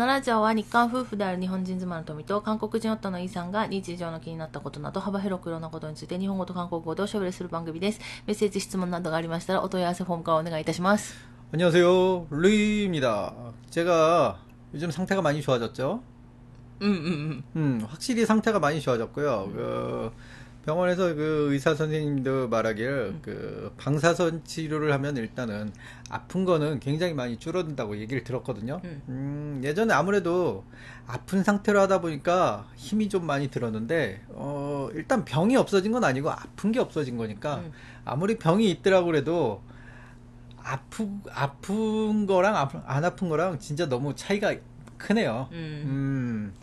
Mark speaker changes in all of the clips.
Speaker 1: のラジオは日韓夫婦である日本人妻の富と韓国人夫のイさんが日常の気になったことなど幅広くいろんなことについて日本語と韓国語でおしゃべりする番組です。メッセージ、質問などがありましたらお問い合わせフォームからお願いいたします。
Speaker 2: 안녕하세요. 루이입니다. 제가 요즘 상태가 많이 좋아졌죠?
Speaker 1: うんうんうん。
Speaker 2: 음, 확실히 상태가 많이 좋아졌고요. 그 병원에서 그 의사 선생님도 말하길 그 방사선 치료를 하면 일단은 아픈 거는 굉장히 많이 줄어든다고 얘기를 들었거든요.
Speaker 1: 음.
Speaker 2: 음, 예전에 아무래도 아픈 상태로 하다 보니까 힘이 좀 많이 들었는데 어, 일단 병이 없어진 건 아니고 아픈 게 없어진 거니까
Speaker 1: 음.
Speaker 2: 아무리 병이 있더라고 그래도 아프 아픈 거랑 아프- 안 아픈 거랑 진짜 너무 차이가 크네요.
Speaker 1: うん。
Speaker 2: 음,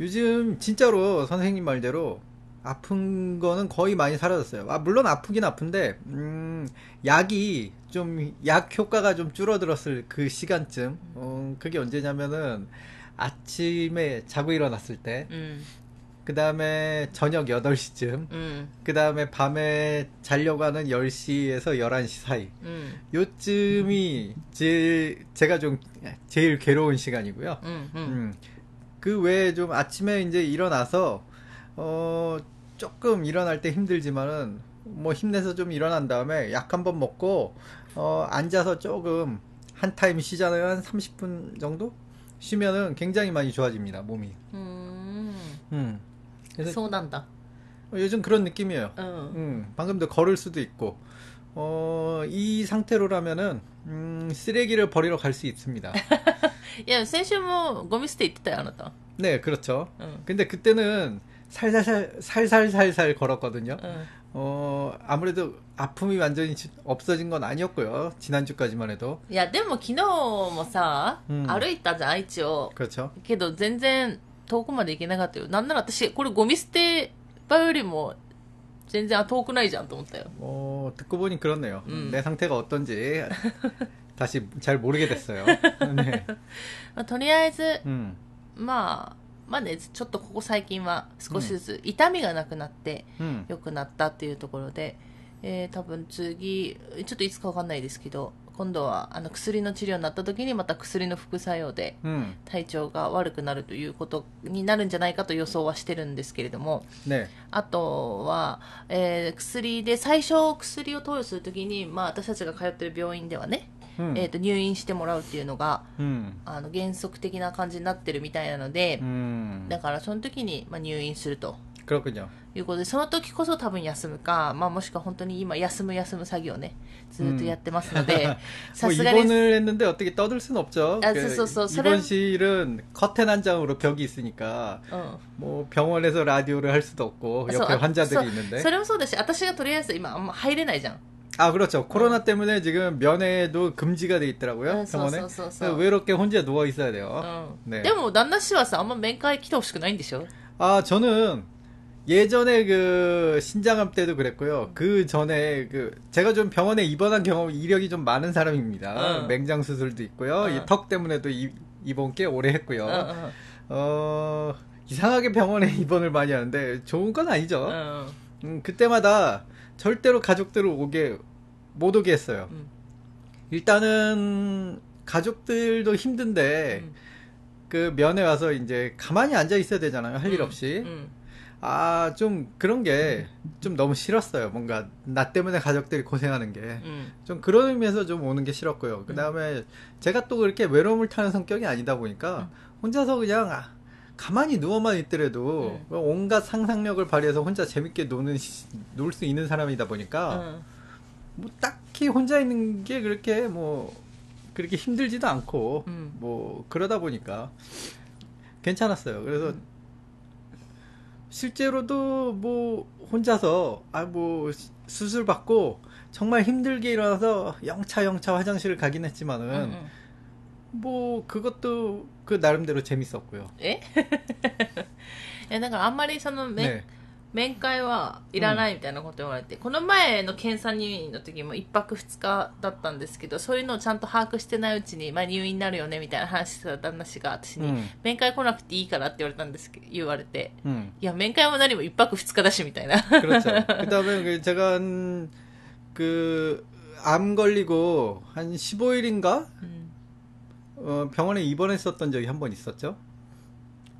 Speaker 2: 요즘 진짜로 선생님 말대로 아픈 거는 거의 많이 사라졌어요. 아, 물론 아프긴 아픈데, 음, 약이 좀, 약 효과가 좀 줄어들었을 그 시간쯤, 어, 그게 언제냐면은 아침에 자고 일어났을 때,
Speaker 1: 음.
Speaker 2: 그 다음에 저녁 8시쯤,
Speaker 1: 음.
Speaker 2: 그 다음에 밤에 자려고 하는 10시에서 11시 사이.
Speaker 1: 음.
Speaker 2: 요쯤이 제일, 제가 좀 제일 괴로운 시간이고요.
Speaker 1: 음, 음.
Speaker 2: 음. 그 외에 좀 아침에 이제 일어나서, 어, 조금 일어날 때 힘들지만은 뭐 힘내서 좀 일어난 다음에 약 한 번 먹고 어 앉아서 조금 한 타임 쉬잖아요 한 30분 정도 쉬면은 굉장히 많이 좋아집니다 몸이.
Speaker 1: 음.
Speaker 2: 음. 그래서
Speaker 1: 서운한다. 어,
Speaker 2: 요즘 그런 느낌이에요.
Speaker 1: 어.
Speaker 2: 음, 방금도 걸을 수도 있고 어, 이 상태로라면은 음, 쓰레기를 버리러 갈 수 있습니다.
Speaker 1: え、先週もゴミ捨て行った、あなた。
Speaker 2: 네, 그렇죠.
Speaker 1: 응.
Speaker 2: 근데 그때는 살살살, 살살살살 걸었거든요.
Speaker 1: うん。
Speaker 2: 어, 아무래도 아픔이 완전히 지- 없어진 건 아니었고요. 지난주까지만 해도.
Speaker 1: いや、でも昨日もさ、
Speaker 2: うん
Speaker 1: 歩いたじゃん、一応。
Speaker 2: 그렇죠.
Speaker 1: けど全然遠くまで行けなかったよ。なんなら私、これゴミ捨て場よりも全然あ遠くないじゃんと思ったよ。
Speaker 2: 어, 듣고 보니 그렇네요.
Speaker 1: 음.
Speaker 2: 내 상태가 어떤지 다시 잘 모르게 됐어요. 네.
Speaker 1: まあ、とりあえず、
Speaker 2: 음,
Speaker 1: まあ、 まあ、ね、ちょっとここ最近は少しずつ痛みがなくなって良くなったっていうところで、うん、えー、多分次ちょっといつか分かんないですけど今度はあの薬の治療になった時にまた薬の副作用で体調が悪くなるということになるんじゃないかと予想はしてるんですけれども、
Speaker 2: ね、
Speaker 1: あとは、えー、薬で最初薬を投与する時に、まあ、私たちが通ってる病院ではね
Speaker 2: 음,
Speaker 1: えっ、と入院してもらうっていうのが、
Speaker 2: 음,
Speaker 1: あの原則的な感じになってるみたいなので、
Speaker 2: 음,
Speaker 1: だからその時に、まあ、入院すると
Speaker 2: 그렇군요.
Speaker 1: いうことで、その時こそ多分休むか、まあもしくは本当に今休む休む作業ね、ずっとやってますので、さ
Speaker 2: 뭐
Speaker 1: すがに、
Speaker 2: 입원을 했는데 어떻게 떠들 수는 없죠.
Speaker 1: 아,
Speaker 2: 그
Speaker 1: 쏘, 쏘, 쏘.
Speaker 2: 입원실은 커튼 한 장으로 벽이 있으니까
Speaker 1: うん。
Speaker 2: 뭐 병원에서 라디오를 할 수도 없고
Speaker 1: そう
Speaker 2: 옆에 환자들이
Speaker 1: そう
Speaker 2: 있는데
Speaker 1: それもそうだし、私がとりあえず今あんま入れないじゃん。
Speaker 2: 아 그렇죠 코로나 때문에 지금 면회도 금지가 돼 있더라고요
Speaker 1: 응,
Speaker 2: 병원에
Speaker 1: 쏘, 쏘, 쏘, 쏘.
Speaker 2: 그래서 외롭게 혼자 누워 있어야
Speaker 1: う
Speaker 2: 돼요
Speaker 1: ん。
Speaker 2: 네.
Speaker 1: でも旦那氏はさ、あんま面会来てほしくないんでしょ
Speaker 2: 아 저는 예전에 그 신장암 때도 그랬고요 그 전에 그 제가 좀 병원에 입원한 경험 이력이 좀 많은 사람입니다
Speaker 1: 응.
Speaker 2: 맹장 수술도 있고요
Speaker 1: 응.
Speaker 2: 이 턱 때문에도 이, 입원 꽤 오래 했고요
Speaker 1: うんうん。
Speaker 2: 어 이상하게 병원에 입원을 많이 하는데 좋은 건 아니죠
Speaker 1: うん。
Speaker 2: 음, 그때마다 절대로 가족들을 오게 못 오게 했어요.
Speaker 1: 음.
Speaker 2: 일단은 가족들도 힘든데
Speaker 1: 음.
Speaker 2: 그 면회 와서 이제 가만히 앉아 있어야 되잖아요. 할일
Speaker 1: 음.
Speaker 2: 없이.
Speaker 1: 음.
Speaker 2: 아, 좀 그런 게 좀 너무 싫었어요. 뭔가 나 때문에 가족들이 고생하는 게.
Speaker 1: 음.
Speaker 2: 좀 그런 의미에서 좀 오는 게 싫었고요. 그 다음에 제가 또 그렇게 외로움을 타는 성격이 아니다 보니까 혼자서 그냥 아, 가만히 누워만 있더라도
Speaker 1: 음.
Speaker 2: 온갖 상상력을 발휘해서 혼자 재밌게 노는 놀 수 있는 사람이다 보니까
Speaker 1: 음.
Speaker 2: 뭐 딱히 혼자 있는 게 그렇게 뭐 그렇게 힘들지도 않고
Speaker 1: 음.
Speaker 2: 뭐 그러다 보니까 괜찮았어요. 그래서
Speaker 1: 음.
Speaker 2: 실제로도 뭐 혼자서 아 뭐 수술 받고 정말 힘들게 일어나서 영차 영차 화장실을 가긴 했지만은
Speaker 1: 음, 음.
Speaker 2: 뭐 그것도 그 나름대로 재밌었고요.
Speaker 1: ええだからあんまりその面,、
Speaker 2: 네.
Speaker 1: 面会はいらないみたいなこと言われて、この前の検査入院の時も1泊2日だったんですけどそういうのをちゃんと把握してないうちに、まあ、入院になるよねみたいな話してた旦那氏が私に、
Speaker 2: 음,
Speaker 1: 面会来なくていいからって言われたんですけど言われて
Speaker 2: 음.
Speaker 1: いや面会も何も1泊2日だしみたいな
Speaker 2: 그렇죠. 그다음에 그 제가 한 그 암 걸리고 한 15일인가
Speaker 1: うん
Speaker 2: 어, 병원에 입원했었던 적이 한 번 있었죠.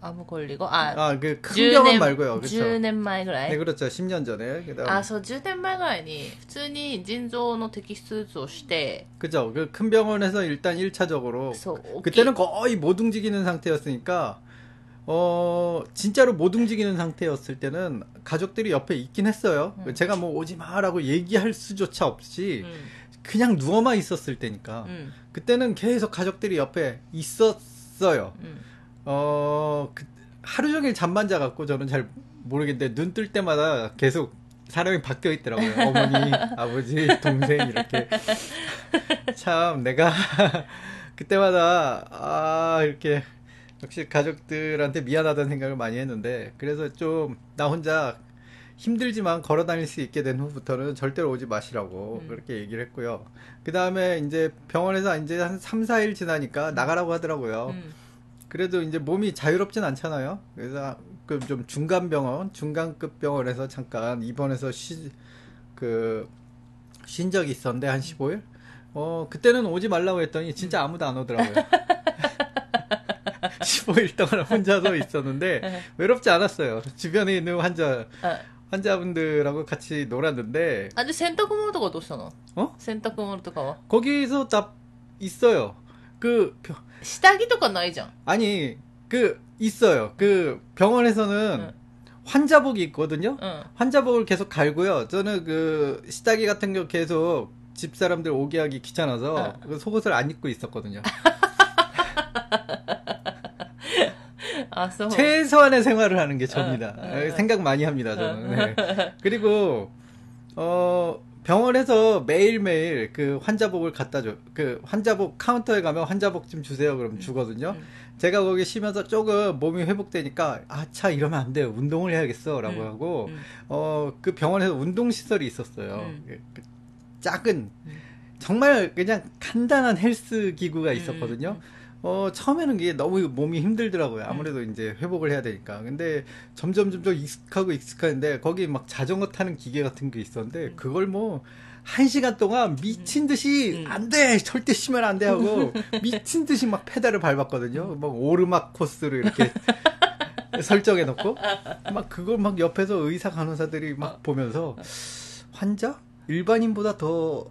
Speaker 1: 암 걸리고 아,
Speaker 2: 아, 그 큰
Speaker 1: 10
Speaker 2: 병원
Speaker 1: 年
Speaker 2: 말고요. 그렇죠.
Speaker 1: 10年前ぐらい
Speaker 2: 네, 그렇죠. 10년 전에. 그다음
Speaker 1: あ、そう、10年前ぐらいに、普通に腎臓の摘出術をして、
Speaker 2: 그죠. 그 큰 병원에서 일단 1차적으로
Speaker 1: そう、大きい
Speaker 2: 그때는 거의 못 움직이는 상태였으니까 어 진짜로 못 움직이는 상태였을 때는 가족들이 옆에 있긴 했어요.
Speaker 1: 음.
Speaker 2: 제가 뭐 오지 마라고 얘기할 수조차 없이
Speaker 1: うん。
Speaker 2: 그냥 누워만 있었을 때니까
Speaker 1: 음.
Speaker 2: 그때는 계속 가족들이 옆에 있었어요.
Speaker 1: 음.
Speaker 2: 어, 그, 하루 종일 잠만 자갖고 저는 잘 모르겠는데 눈 뜰 때마다 계속 사람이 바뀌어 있더라고요. 어머니, 아버지, 동생 이렇게 참 내가 그때마다 아 이렇게 역시 가족들한테 미안하다는 생각을 많이 했는데 그래서 좀 나 혼자 힘들지만 걸어 다닐 수 있게 된 후부터는 절대로 오지 마시라고
Speaker 1: 음.
Speaker 2: 그렇게 얘기를 했고요. 그 다음에 이제 병원에서 이제 한 3, 4일 지나니까 음. 나가라고 하더라고요.
Speaker 1: 음.
Speaker 2: 그래도 이제 몸이 자유롭진 않잖아요. 그래서 그 좀 중간 병원, 중간급 병원에서 잠깐 입원해서 쉬, 그, 쉰 적이 있었는데 한 음. 15일? 어, 그때는 오지 말라고 했더니 진짜 음. 아무도 안 오더라고요. 15일 동안 혼자서 있었는데 네. 외롭지 않았어요. 주변에 있는 환자
Speaker 1: 어.
Speaker 2: 환자분들하고 같이 놀았는데.
Speaker 1: 아, 근데 센터구모도가 도시잖아.
Speaker 2: 어?
Speaker 1: 센터구모도가.
Speaker 2: 거기서 다 있어요. 그, 병...
Speaker 1: 시다기도가 나이죠.
Speaker 2: 아니, 그, 있어요. 그 병원에서는
Speaker 1: 응.
Speaker 2: 환자복이 있거든요.
Speaker 1: 응.
Speaker 2: 환자복을 계속 갈고요. 저는 그 시다기 같은 거 계속 집 사람들 오게 하기 귀찮아서 응. 그 속옷을 안 입고 있었거든요.
Speaker 1: 아,
Speaker 2: 최소한의 생활을 하는 게 저입니다.
Speaker 1: 아, 아, 아, 아,
Speaker 2: 생각 많이 합니다, 저는. 네. 그리고, 어, 병원에서 매일매일 그 환자복을 갖다 줘. 그 환자복 카운터에 가면 환자복 좀 주세요. 그럼 주거든요.
Speaker 1: 음, 음.
Speaker 2: 제가 거기 쉬면서 조금 몸이 회복되니까 아차 이러면 안 돼요. 운동을 해야겠어라고
Speaker 1: 음.
Speaker 2: 하고
Speaker 1: 음.
Speaker 2: 어그 병원에서 운동 시설이 있었어요.
Speaker 1: 음.
Speaker 2: 그, 그 작은 정말 그냥 간단한 헬스 기구가 있었거든요.
Speaker 1: 음,
Speaker 2: 어, 처음에는 이게 너무 몸이 힘들더라고요. 아무래도 이제 회복을 해야 되니까. 근데 점점 점점 익숙하고 익숙한데 거기 막 자전거 타는 기계 같은 게 있었는데 그걸 뭐 한 시간 동안 미친 듯이
Speaker 1: 음.
Speaker 2: 안 돼! 절대 쉬면 안 돼! 하고 미친 듯이 막 페달을 밟았거든요. 막 오르막 코스로 이렇게 설정해 놓고 막 그걸 막 옆에서 의사 간호사들이 막 보면서 환자? 일반인보다 더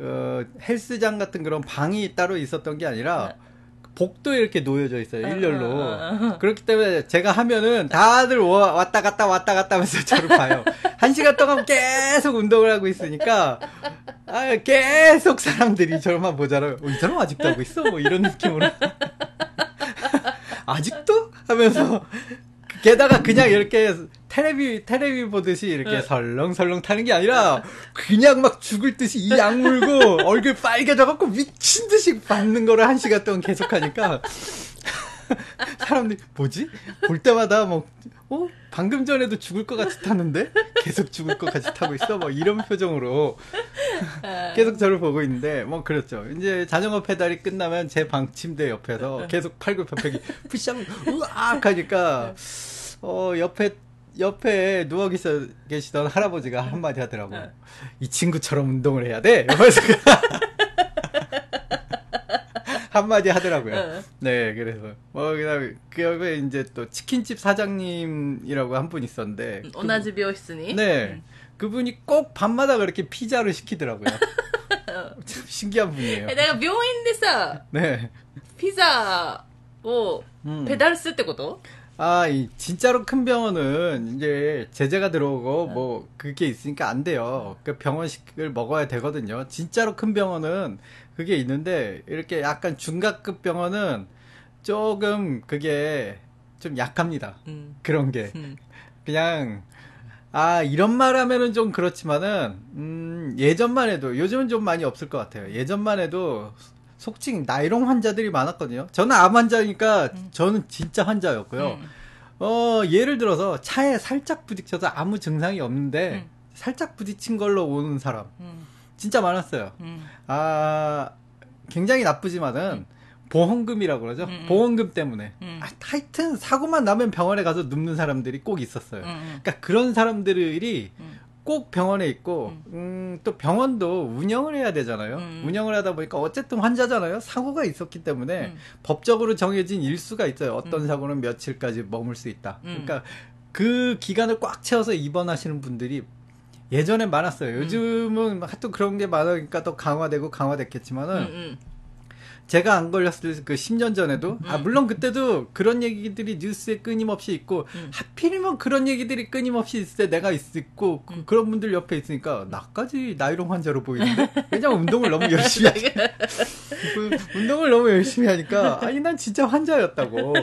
Speaker 2: 어, 헬스장 같은 그런 방이 따로 있었던 게 아니라, 복도에 이렇게 놓여져 있어요. 일렬로. 그렇기 때문에 제가 하면은 다들 와- 왔다 갔다 왔다 갔다 하면서 저를 봐요. 한 시간 동안 계속 운동을 하고 있으니까, 아, 계속 사람들이 저만 보잖아요. 어, 이 사람 아직도 하고 있어? 뭐 이런 느낌으로. 아직도? 하면서, 게다가 그냥 이렇게 테레비, 테레비 보듯이 이렇게
Speaker 1: 응.
Speaker 2: 설렁설렁 타는 게 아니라, 그냥 막 죽을 듯이 이 약 물고, 얼굴 빨개져갖고 미친 듯이 밟는 거를 한 시간 동안 계속 하니까, 사람들이, 뭐지? 볼 때마다 뭐, 어? 방금 전에도 죽을 것 같이 탔는데? 계속 죽을 것 같이 타고 있어? 뭐 이런 표정으로 계속 저를 보고 있는데, 뭐 그렇죠. 이제 자전거 페달이 끝나면 제 방 침대 옆에서 계속 팔굽혀펴기 푸시업을 우악 하니까, 어, 옆에, 옆에 누워 계시던 할아버지가 네. 한마디 하더라고.
Speaker 1: 네.
Speaker 2: 이 친구처럼 운동을 해야 돼. 이러면서 한마디 하더라고요.
Speaker 1: 네,
Speaker 2: 네 그래서 뭐 그다음에 그 옆에 이제 또 치킨집 사장님이라고 한 분 있었는데
Speaker 1: 음, 오나지 비오시니
Speaker 2: 네, 음. 그분이 꼭 밤마다 그렇게 피자를 시키더라고요. 어. 참 신기한 분이에요.
Speaker 1: 내가 묘인데서
Speaker 2: 네.
Speaker 1: 피자 뭐
Speaker 2: 음.
Speaker 1: 배달했을 때こと?
Speaker 2: 아, 이 진짜로 큰 병원은 이제 제재가 들어오고 네. 뭐 그게 있으니까 안 돼요. 네. 그 병원식을 먹어야 되거든요. 진짜로 큰 병원은 그게 있는데 이렇게 약간 중간급 병원은 조금 그게 좀 약합니다.
Speaker 1: 음.
Speaker 2: 그런 게
Speaker 1: 음.
Speaker 2: 그냥 아 이런 말 하면은 좀 그렇지만은 음 예전만 해도 요즘은 좀 많이 없을 것 같아요. 예전만 해도 속칭 나이롱 환자들이 많았거든요. 저는 암 환자니까 저는 진짜 환자였고요.
Speaker 1: 음.
Speaker 2: 어, 예를 들어서 차에 살짝 부딪혀서 아무 증상이 없는데
Speaker 1: 음.
Speaker 2: 살짝 부딪힌 걸로 오는 사람
Speaker 1: 음.
Speaker 2: 진짜 많았어요.
Speaker 1: 음.
Speaker 2: 아, 굉장히 나쁘지만은 보험금이라고 그러죠.
Speaker 1: 음, 음.
Speaker 2: 보험금 때문에.
Speaker 1: 음.
Speaker 2: 아, 하여튼 사고만 나면 병원에 가서 눕는 사람들이 꼭 있었어요.
Speaker 1: 음.
Speaker 2: 그러니까 그런 사람들이
Speaker 1: 음.
Speaker 2: 꼭 병원에 있고 음, 또 병원도 운영을 해야 되잖아요.
Speaker 1: 음.
Speaker 2: 운영을 하다 보니까 어쨌든 환자잖아요. 사고가 있었기 때문에
Speaker 1: 음.
Speaker 2: 법적으로 정해진 일수가 있어요. 어떤
Speaker 1: 음.
Speaker 2: 사고는 며칠까지 머물 수 있다.
Speaker 1: 음.
Speaker 2: 그러니까 그 기간을 꽉 채워서 입원하시는 분들이 예전에 많았어요.
Speaker 1: 음.
Speaker 2: 요즘은 하도 그런 게 많으니까 더 강화되고 강화됐겠지만은
Speaker 1: 음. 음.
Speaker 2: 제가 안 걸렸을 그 10년 전에도? 아 물론 그때도 그런 얘기들이 뉴스에 끊임없이 있고
Speaker 1: 음.
Speaker 2: 하필이면 그런 얘기들이 끊임없이 있을 때 내가 있고
Speaker 1: 음.
Speaker 2: 그, 런 분들 옆에 있으니까 나까지 나이롱 환자로 보이는데? 왜냐면 운동을 너무 열심히 하니 그 운동을 너무 열심히 하니까 아니 난 진짜 환자였다고.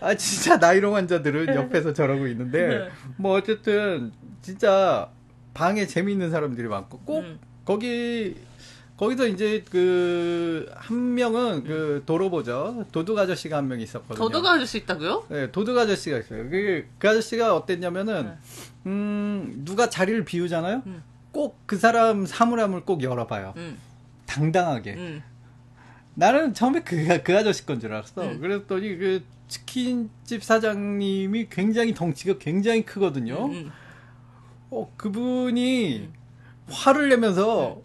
Speaker 2: 아 진짜 나이롱 환자들은 옆에서 저러고 있는데 뭐 어쨌든 진짜 방에 재미있는 사람들이 많고 꼭
Speaker 1: 음.
Speaker 2: 거기 거기서 이제 그 한 명은 그 도로보죠 도둑 아저씨가 한 명 있었거든요.
Speaker 1: 도도가 아저씨 있다고요?
Speaker 2: 네, 도둑 아저씨가 있어요. 그, 그 아저씨가 어땠냐면은 음 누가 자리를 비우잖아요.
Speaker 1: 음.
Speaker 2: 꼭그 사람 사물함을 꼭 열어봐요.
Speaker 1: 음.
Speaker 2: 당당하게.
Speaker 1: 음.
Speaker 2: 나는 처음에 그, 그 아저씨 건 줄 알았어.
Speaker 1: 음.
Speaker 2: 그랬더니 그 치킨집 사장님이 굉장히 덩치가 굉장히 크거든요.
Speaker 1: 음.
Speaker 2: 어, 그분이 화를 내면서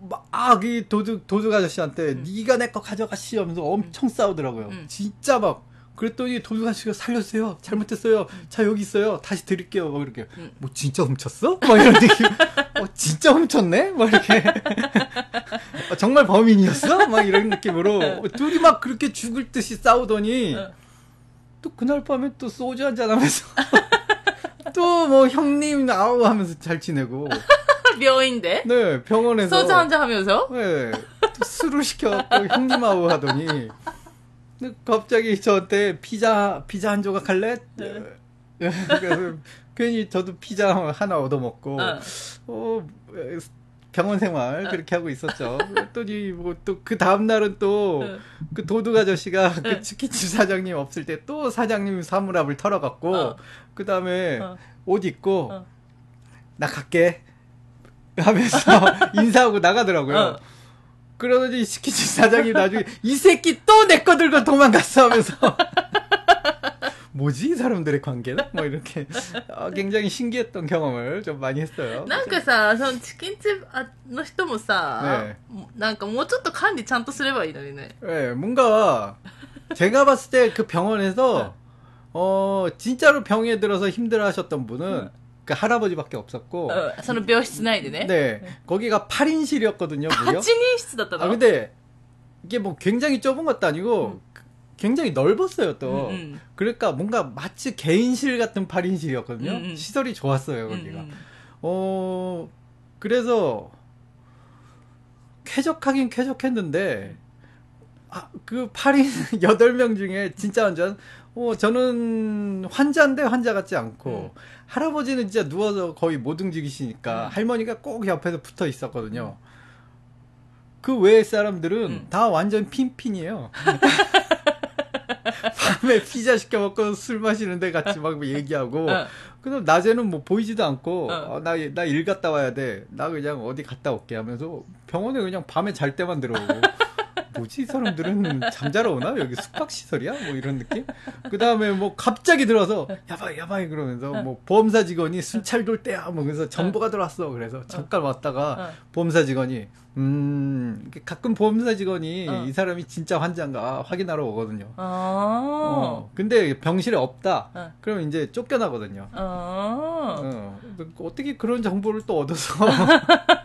Speaker 2: 막 이 도둑 도둑 아저씨한테 네가 내 거 가져가 시 하면서 엄청 싸우더라고요.
Speaker 1: 음.
Speaker 2: 진짜 막 그랬더니 도둑 아저씨가 살려주세요. 잘못했어요. 자 여기 있어요. 다시 드릴게요. 막 이렇게
Speaker 1: 음.
Speaker 2: 뭐 진짜 훔쳤어? 막 이런 느낌. 어 진짜 훔쳤네? 막 이렇게 어, 정말 범인이었어? 막 이런 느낌으로 둘이 막 그렇게 죽을 듯이 싸우더니
Speaker 1: 어.
Speaker 2: 또 그날 밤에 또 소주 한잔 하면서 또 뭐 형님 아우 하면서 잘 지내고
Speaker 1: 묘인데?
Speaker 2: 네, 병원에서.
Speaker 1: 소주 한잔 하면서?
Speaker 2: 네. 술을 시켜갖고 형님하고 하더니. 갑자기 저한테 피자, 피자 한 조각 할래?
Speaker 1: 네. 네.
Speaker 2: 그래서 괜히 저도 피자 하나 얻어먹고.
Speaker 1: 어.
Speaker 2: 어, 병원 생활 어. 그렇게 하고 있었죠. 그랬더니 뭐 또 그 다음 날은 또그 어. 응. 도둑 아저씨가
Speaker 1: 응.
Speaker 2: 그 네. 치킨집 사장님 없을 때 또 사장님 사물함을 털어갖고
Speaker 1: 어.
Speaker 2: 그 다음에
Speaker 1: 어.
Speaker 2: 옷 입고
Speaker 1: 어.
Speaker 2: 나 갈게. 하면서 인사하고 나가더라고요.
Speaker 1: 어.
Speaker 2: 그러더니 치킨집 사장님 나중에 이 새끼 또 내 거 들고 도망갔어 하면서 뭐지 이 사람들의 관계는? 뭐 이렇게 아, 굉장히 신기했던 경험을 좀 많이 했어요.
Speaker 1: なんかさ、そのチキンチの人もさ、
Speaker 2: ね
Speaker 1: なんかもうちょっと管理ちゃんとすればいいのにね。
Speaker 2: 예, 뭔가 제가 봤을 때 그 병원에서 어 진짜로 병에 들어서 힘들어하셨던 분은 그 할아버지밖에 없었고
Speaker 1: うんその病室内でね。
Speaker 2: 네 거기가 8인실이었거든요
Speaker 1: 8
Speaker 2: 무려
Speaker 1: 人室だったの
Speaker 2: 아 근데 이게 뭐 굉장히 좁은 것도 아니고 굉장히 넓었어요 또
Speaker 1: うんうん。
Speaker 2: 그러니까 뭔가 마치 개인실 같은 8인실이었거든요
Speaker 1: 음, 음.
Speaker 2: 시설이 좋았어요
Speaker 1: うんう
Speaker 2: 거기가
Speaker 1: ん
Speaker 2: 어, 그래서, 쾌적하긴 쾌적했는데, 아, 그 8인, 8명 중에 진짜 완전, 어, 저는 환자인데 환자 같지 않고, 할아버지는 진짜 누워서 거의 못 움직이시니까,
Speaker 1: 음.
Speaker 2: 할머니가 꼭 옆에서 붙어 있었거든요. 그 외의 사람들은
Speaker 1: 음.
Speaker 2: 다 완전 핀핀이에요. 밤에 피자 시켜 먹고 술 마시는데 같이 막 얘기하고,
Speaker 1: うん
Speaker 2: 그럼 낮에는 뭐 보이지도 않고
Speaker 1: 어.
Speaker 2: 어, 나나 일 갔다 와야 돼. 나 그냥 어디 갔다 올게 하면서 병원에 그냥 밤에 잘 때만 들어오고 뭐지 사람들은 잠자러 오나 여기 숙박 시설이야 뭐 이런 느낌 그 다음에 뭐 갑자기 들어와서 야바이 야바이 그러면서 뭐 보험사 직원이 순찰 돌 때야 뭐 그래서 정보가 들어왔어 그래서 잠깐 왔다가 보험사 직원이 음 가끔 보험사 직원이
Speaker 1: 어.
Speaker 2: 이 사람이 진짜 환자인가 확인하러 오거든요.
Speaker 1: 어,
Speaker 2: 어 근데 병실에 없다.
Speaker 1: 어.
Speaker 2: 그럼 이제 쫓겨나거든요. 어. 어. 떻게 그런 정보를 또 얻어서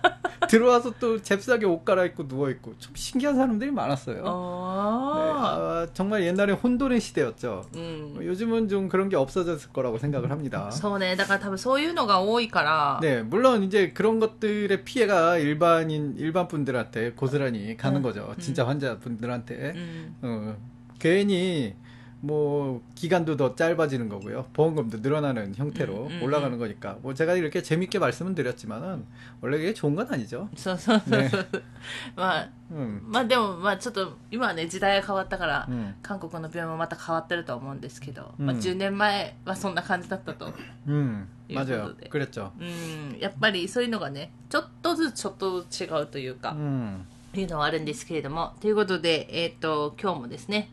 Speaker 2: 들어와서 또 잽싸게 옷 갈아입고 누워있고 좀 신기한 사람들이 많았어요.
Speaker 1: 어~ 네,
Speaker 2: 아, 정말 옛날에 혼돈의 시대였죠.
Speaker 1: 음. 뭐
Speaker 2: 요즘은 좀 그런 게 없어졌을 거라고 생각을 합니다.
Speaker 1: 서네, 다가 다분 소유노가 오이까라.
Speaker 2: 네, 물론 이제 그런 것들의 피해가 일반인 일반 분들한테 고스란히 가는
Speaker 1: 네.
Speaker 2: 거죠. 진짜 음. 환자분들한테
Speaker 1: 음.
Speaker 2: 어, 괜히 뭐 기간도 더 짧아지는 거고요. 보험금도 늘어나는 형태로
Speaker 1: 음, 음,
Speaker 2: 올라가는 거니까 뭐 제가 이렇게 재밌게 말씀은 드렸지만은 원래 이게 좋은 건 아니죠.
Speaker 1: そうそうそう
Speaker 2: ね
Speaker 1: そう。まあ、
Speaker 2: 음.
Speaker 1: まあでも、まあちょっと、今はね、時代が変わったから、
Speaker 2: 음.
Speaker 1: 韓国の病院もまた変わってると思うんですけど、
Speaker 2: うん
Speaker 1: まあ10年前はそんな感じだったと。
Speaker 2: 음.
Speaker 1: 이
Speaker 2: 맞아요.
Speaker 1: 정도 돼.
Speaker 2: 그랬죠.
Speaker 1: うん、やっぱりそういうのがね、ちょっとずつちょっとずつ違うというか、
Speaker 2: 음.
Speaker 1: いうのはあるんですけれども、ということで、えっ、と、今日もですね、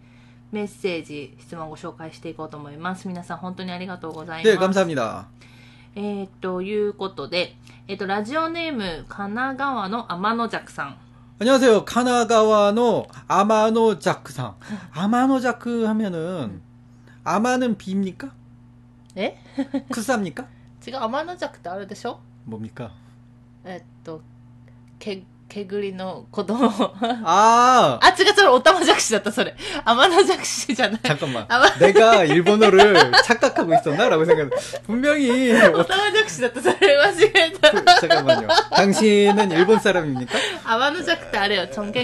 Speaker 1: メッセージ、質問をご紹介していこうと思います。皆さん本当にありがとうございます。
Speaker 2: 네, 감사합니다.
Speaker 1: えっ、と、いうことで、えっ、と、ラジオネーム、神奈川の天の弱さん。
Speaker 2: 안녕하세요. 카나가와노 아마노자크상. 아마노자크 하면은 아마는 비입니까?
Speaker 1: え
Speaker 2: 쿠사입니까?
Speaker 1: 違う、天の弱ってあれでしょ
Speaker 2: 뭡니까?
Speaker 1: えっと、け、 けぐりの子供。
Speaker 2: 아,
Speaker 1: あ、違う、それ、おたまじゃくしだった、それ。天の弱しじゃない。
Speaker 2: 잠깐만.
Speaker 1: 아마-
Speaker 2: 내가 일본어를 착각하고 있었나라고 생각. 분명히
Speaker 1: おたまじゃくしだった、それ間違えた。
Speaker 2: 잠깐만요. 당신은 일본 사람입니까?
Speaker 1: 天の弱ってあれよ、ちょんけ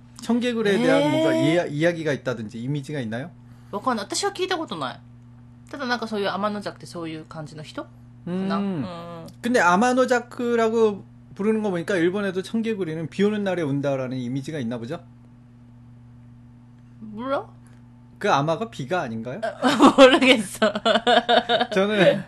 Speaker 2: 청개구리에
Speaker 1: 네.
Speaker 2: 대한 뭔가 이야, 이야기가 있다든지 이미지가 있나요?
Speaker 1: わかんない。私は聞いたことない。ただなんかそういう天の弱ってそういう感じの人かな。う
Speaker 2: 음.
Speaker 1: ん。
Speaker 2: 근데 아마노자크라고 부르는 거 보니까 일본에도 청개구리는 비 오는 날에 온다라는 이미지가 있나 보죠?
Speaker 1: ブラ
Speaker 2: 그 아마가 비가 아닌가요?
Speaker 1: 모르겠어.
Speaker 2: 저는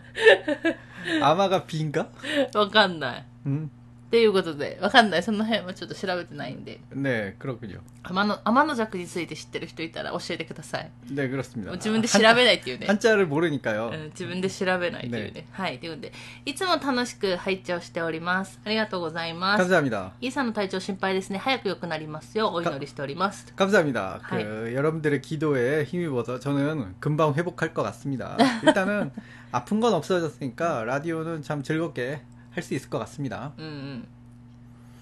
Speaker 2: 아마가 비인가?
Speaker 1: わかんない。
Speaker 2: 음.
Speaker 1: っていうことで、わかんない。その辺はちょっと調べてないんで。
Speaker 2: 네, 그렇군요.
Speaker 1: 天の、天の弱について知ってる人いたら教えてください。
Speaker 2: 네, 그렇습니다.
Speaker 1: 自分で調べないっていうね。
Speaker 2: 한자를 모르니까요.
Speaker 1: うん自分で調べないというね。はい。ということで、いつも楽しく拝聴しております。ありがとうございます。
Speaker 2: 감사합니다.
Speaker 1: イーさんの体調心配ですね。早く良くなりますようお祈りしております。
Speaker 2: 감사합니다.
Speaker 1: 하이.
Speaker 2: 그 여러분들의 기도에 힘입어서 저는 금방 회복할 것 같습니다. 일단은 아픈 건 없어졌으니까 라디오는 참 즐겁게 할 수 있을 것 같습니다.
Speaker 1: うんうん。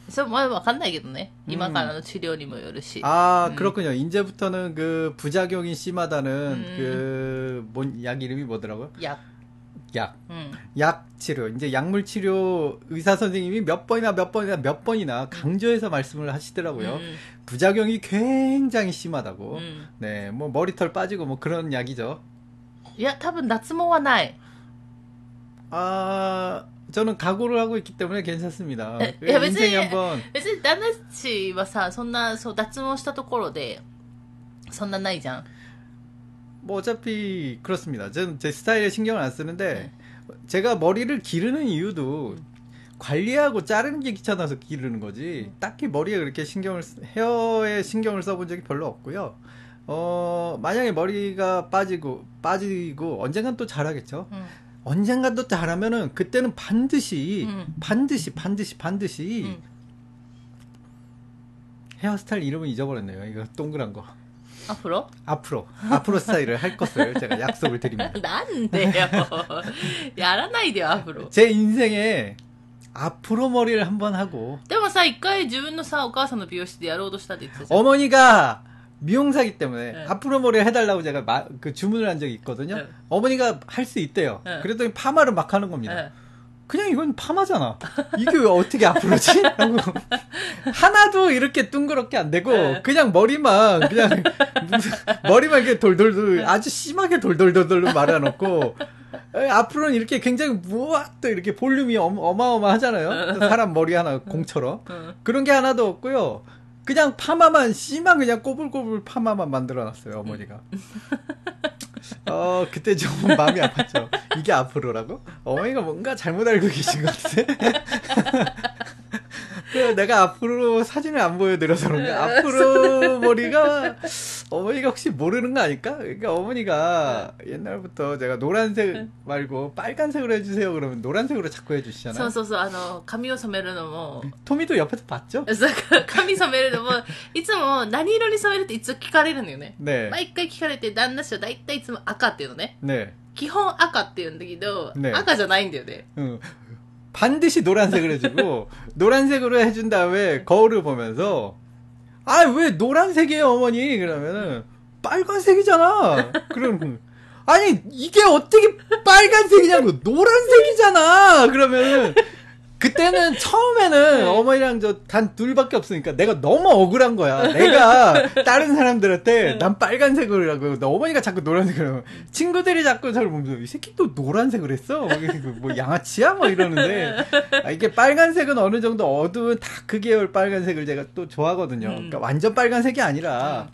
Speaker 1: それもわかんないけどね。今からの治療にもよるし。
Speaker 2: 아
Speaker 1: 음.
Speaker 2: 그렇군요. 이제부터는 그 부작용이 심하다는
Speaker 1: 음.
Speaker 2: 그뭔약 이름이 뭐더라고요?
Speaker 1: や、
Speaker 2: 약.
Speaker 1: うん。
Speaker 2: 약 치료. 이제 약물 치료 의사 선생님이 몇 번이나 몇 번이나 몇 번이나 강조해서 말씀을 하시더라고요.
Speaker 1: うん
Speaker 2: 부작용이 굉장히 심하다고.
Speaker 1: うん。
Speaker 2: 네, 뭐 머리털 빠지고 뭐 그런 약이죠.
Speaker 1: いや、多分脱毛はない。
Speaker 2: 아, 저는 각오를 하고 있기 때문에 괜찮습니다.
Speaker 1: 에,
Speaker 2: 그
Speaker 1: 야, 왜지?
Speaker 2: 인생에 한번
Speaker 1: 別に旦那氏はさ、そんな、そう、脱毛したところで、そんなないじゃん。
Speaker 2: 뭐 어차피 그렇습니다. 저는 제 스타일에 신경을 안 쓰는데 제가 머리를 기르는 이유도 관리하고 자르는 게 귀찮아서 기르는 거지. 딱히 머리에 그렇게 신경을 쓰- 헤어에 신경을 써본 적이 별로 없고요. 어 만약에 머리가 빠지고 빠지고 언젠간 또 자라겠죠.
Speaker 1: うん。
Speaker 2: 언젠간 또 자라면은 그때는 반드시
Speaker 1: 음.
Speaker 2: 반드시 반드시 반드시
Speaker 1: うん。
Speaker 2: 헤어스타일 이름을 잊어버렸네요. 이거 동그란 거.
Speaker 1: アフロ
Speaker 2: 앞으로 앞으로 스타일을 할 것을 제가 약속을 드립니다.
Speaker 1: なんでよ。やらないでよ、アフロ。
Speaker 2: 제 인생에 앞으로 머리를 한번 하고
Speaker 1: でもさ、一回自分のさ、お母さんの美容室でやろうとしたって言ってたじゃん。
Speaker 2: 어머니가 미용사기 때문에
Speaker 1: 네.
Speaker 2: 앞으로 머리 해달라고 제가 마, 그 주문을 한 적이 있거든요.
Speaker 1: 네.
Speaker 2: 어머니가 할 수 있대요.
Speaker 1: 네.
Speaker 2: 그랬더니 파마를 막 하는 겁니다.
Speaker 1: 네.
Speaker 2: 그냥 이건 파마잖아. 이게 왜 어떻게 앞으로지? 하고 하나도 이렇게 둥그렇게 안 되고
Speaker 1: 네.
Speaker 2: 그냥 머리만 그냥 머리만 이렇게 돌돌돌 네. 아주 심하게 돌돌돌돌 말아놓고 앞으로는 이렇게 굉장히 무또 이렇게 볼륨이 어마어마하잖아요. 사람 머리 하나 공처럼 그런 게 하나도 없고요. 그냥 파마만 심한 그냥 꼬불꼬불 파마만 만들어놨어요 어머니가. 어 그때 좀 마음이 아팠죠. 이게 앞으로라고? 어머니가 뭔가 잘못 알고 계신 것 같아. 그 내가 앞으로 사진을 안 보여드려서 그런가? 앞으로 머리가 어머니가 혹시 모르는 거 아닐까? 그러니까 어머니가 옛날부터 제가 노란색 말고 빨간색으로 해주세요 그러면 노란색으로 자꾸
Speaker 1: そう
Speaker 2: 해주시잖아요.
Speaker 1: そうそう、あの、髪を染めるのも、
Speaker 2: 토미도 옆에서 봤죠?
Speaker 1: だから髪染めるのも、いつも何色に染めるっていつも聞かれるのよね。
Speaker 2: 네.
Speaker 1: 毎回聞かれて、旦那氏は大体いつも赤っていうのね。
Speaker 2: 네.
Speaker 1: 基本赤って言うんだけど、
Speaker 2: ね
Speaker 1: 赤じゃないんだよね。
Speaker 2: 응. 반드시 노란색을 해주고 노란색으로 해준 다음에 거울을 보면서 아 왜 노란색이에요 어머니? 그러면은 빨간색이잖아! 그럼 아니 이게 어떻게 빨간색이냐고 노란색이잖아! 그러면은 그때는 처음에는 네. 어머니랑 저 단 둘밖에 없으니까 내가 너무 억울한 거야. 네. 내가 다른 사람들한테 네. 난 빨간색으로 하고 어머니가 자꾸 노란색으로 친구들이 자꾸 저를 보면서 이 새끼 또 노란색을 했어. 그 뭐 양아치야? 뭐 이러는데 아, 이게 빨간색은 어느 정도 어두운 다크 그 계열 빨간색을 제가 또 좋아하거든요. 음. 그러니까 완전 빨간색이 아니라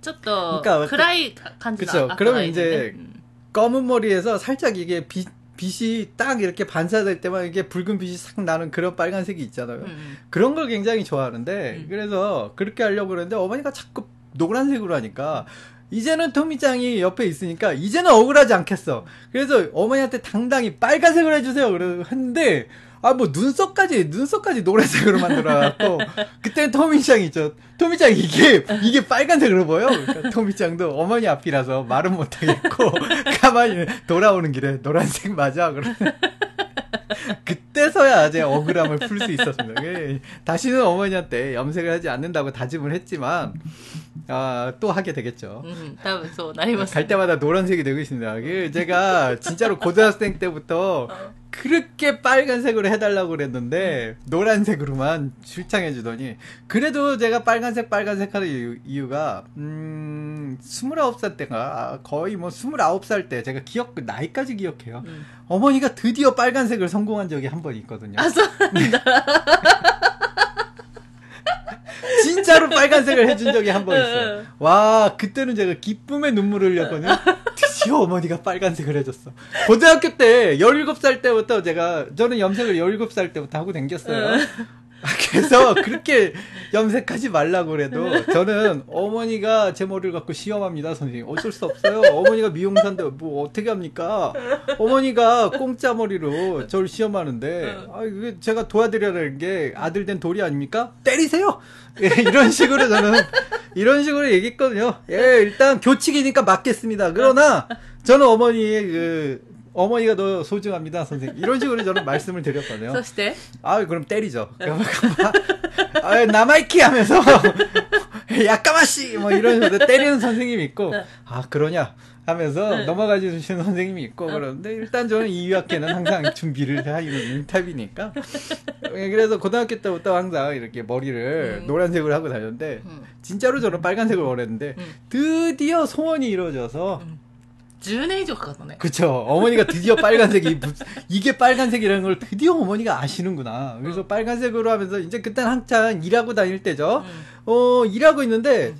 Speaker 1: 좀더
Speaker 2: 그러니까
Speaker 1: 그라이
Speaker 2: 간지
Speaker 1: 그렇죠.
Speaker 2: 그러면 이제 음. 검은 머리에서 살짝 이게 빛 빛이 딱 이렇게 반사될 때만 이게 붉은 빛이 싹 나는 그런 빨간색이 있잖아요.
Speaker 1: 음, 음.
Speaker 2: 그런 걸 굉장히 좋아하는데
Speaker 1: 음.
Speaker 2: 그래서 그렇게 하려고 그러는데 어머니가 자꾸 노란색으로 하니까 이제는 토미짱이 옆에 있으니까 이제는 억울하지 않겠어. 그래서 어머니한테 당당히 빨간색으로 해주세요. 그러는데 아 뭐 눈썹까지 눈썹까지 노란색으로 만들어놨고 그때는 토미짱이 있죠. 토미짱 이게 이게 빨간색으로 보여. 그러니까 토미짱도 어머니 앞이라서 말은 못하겠고 가만히 돌아오는 길에 노란색 맞아 그러면 그때서야 이제 억울함을 풀 수 있었습니다. 예, 예. 다시는 어머니한테 염색을 하지 않는다고 다짐을 했지만 아, 또 하게 되겠죠.
Speaker 1: 음,
Speaker 2: 갈 때마다 노란색이 되고 있습니다. 예, 제가 진짜로 고등학생 때부터 그렇게 빨간색으로 해달라고 그랬는데 노란색으로만 출창해주더니 그래도 제가 빨간색 빨간색 하는 이유, 가 음, 29살 때가 거의 뭐 29살 때 제가 기억 나이까지 기억해요.
Speaker 1: 음.
Speaker 2: 어머니가 드디어 빨간색을 성공한 적이 한 번 있거든요.
Speaker 1: 아, 네.
Speaker 2: 진짜로 빨간색을 해준 적이 한 번 있어요. 와, 그때는 제가 기쁨의 눈물을 흘렸거든요. 드디어 어머니가 빨간색을 해줬어. 고등학교 때, 17살 때부터 제가, 저는 염색을 17살 때부터 하고 댕겼어요. 아, 그래서 그렇게 염색하지 말라고 그래도 저는 어머니가 제 머리를 갖고 시험합니다, 선생님. 어쩔 수 없어요. 어머니가 미용사인데 뭐 어떻게 합니까? 어머니가 공짜 머리로 저를 시험하는데 아, 이게 제가 도와드려야 되는 게 아들 된 돌이 아닙니까? 때리세요. 예, 이런 식으로 저는 이런 식으로 얘기했거든요. 예, 일단 교칙이니까 맞겠습니다. 그러나 저는 어머니의 그 어머니가 너 소중합니다, 선생님. 이런 식으로 저는 말씀을 드렸거든요. 아, 그럼 때리죠. 네. 아, 남아있기 하면서 약까마씨! 뭐 이런 식으로 때리는 선생님이 있고 네. 아 그러냐 하면서 네. 넘어가 주시는 선생님이 있고 네. 그런데 일단 저는 이유학계는 항상 준비를 하는 탑이니까 예, 그래서 고등학교 때부터 항상 이렇게 머리를
Speaker 1: 음.
Speaker 2: 노란색으로 하고 다녔는데
Speaker 1: 음.
Speaker 2: 진짜로 저는 빨간색을 원했는데
Speaker 1: 음.
Speaker 2: 드디어 소원이 이루어져서 음.
Speaker 1: 10년以上 갔었네.
Speaker 2: 그쵸. 어머니가 드디어 빨간색이, 이게 빨간색이라는 걸 드디어 어머니가 아시는구나. 그래서 어. 빨간색으로 하면서, 이제 그땐 한창 일하고 다닐 때죠.
Speaker 1: 음.
Speaker 2: 어, 일하고 있는데, 음.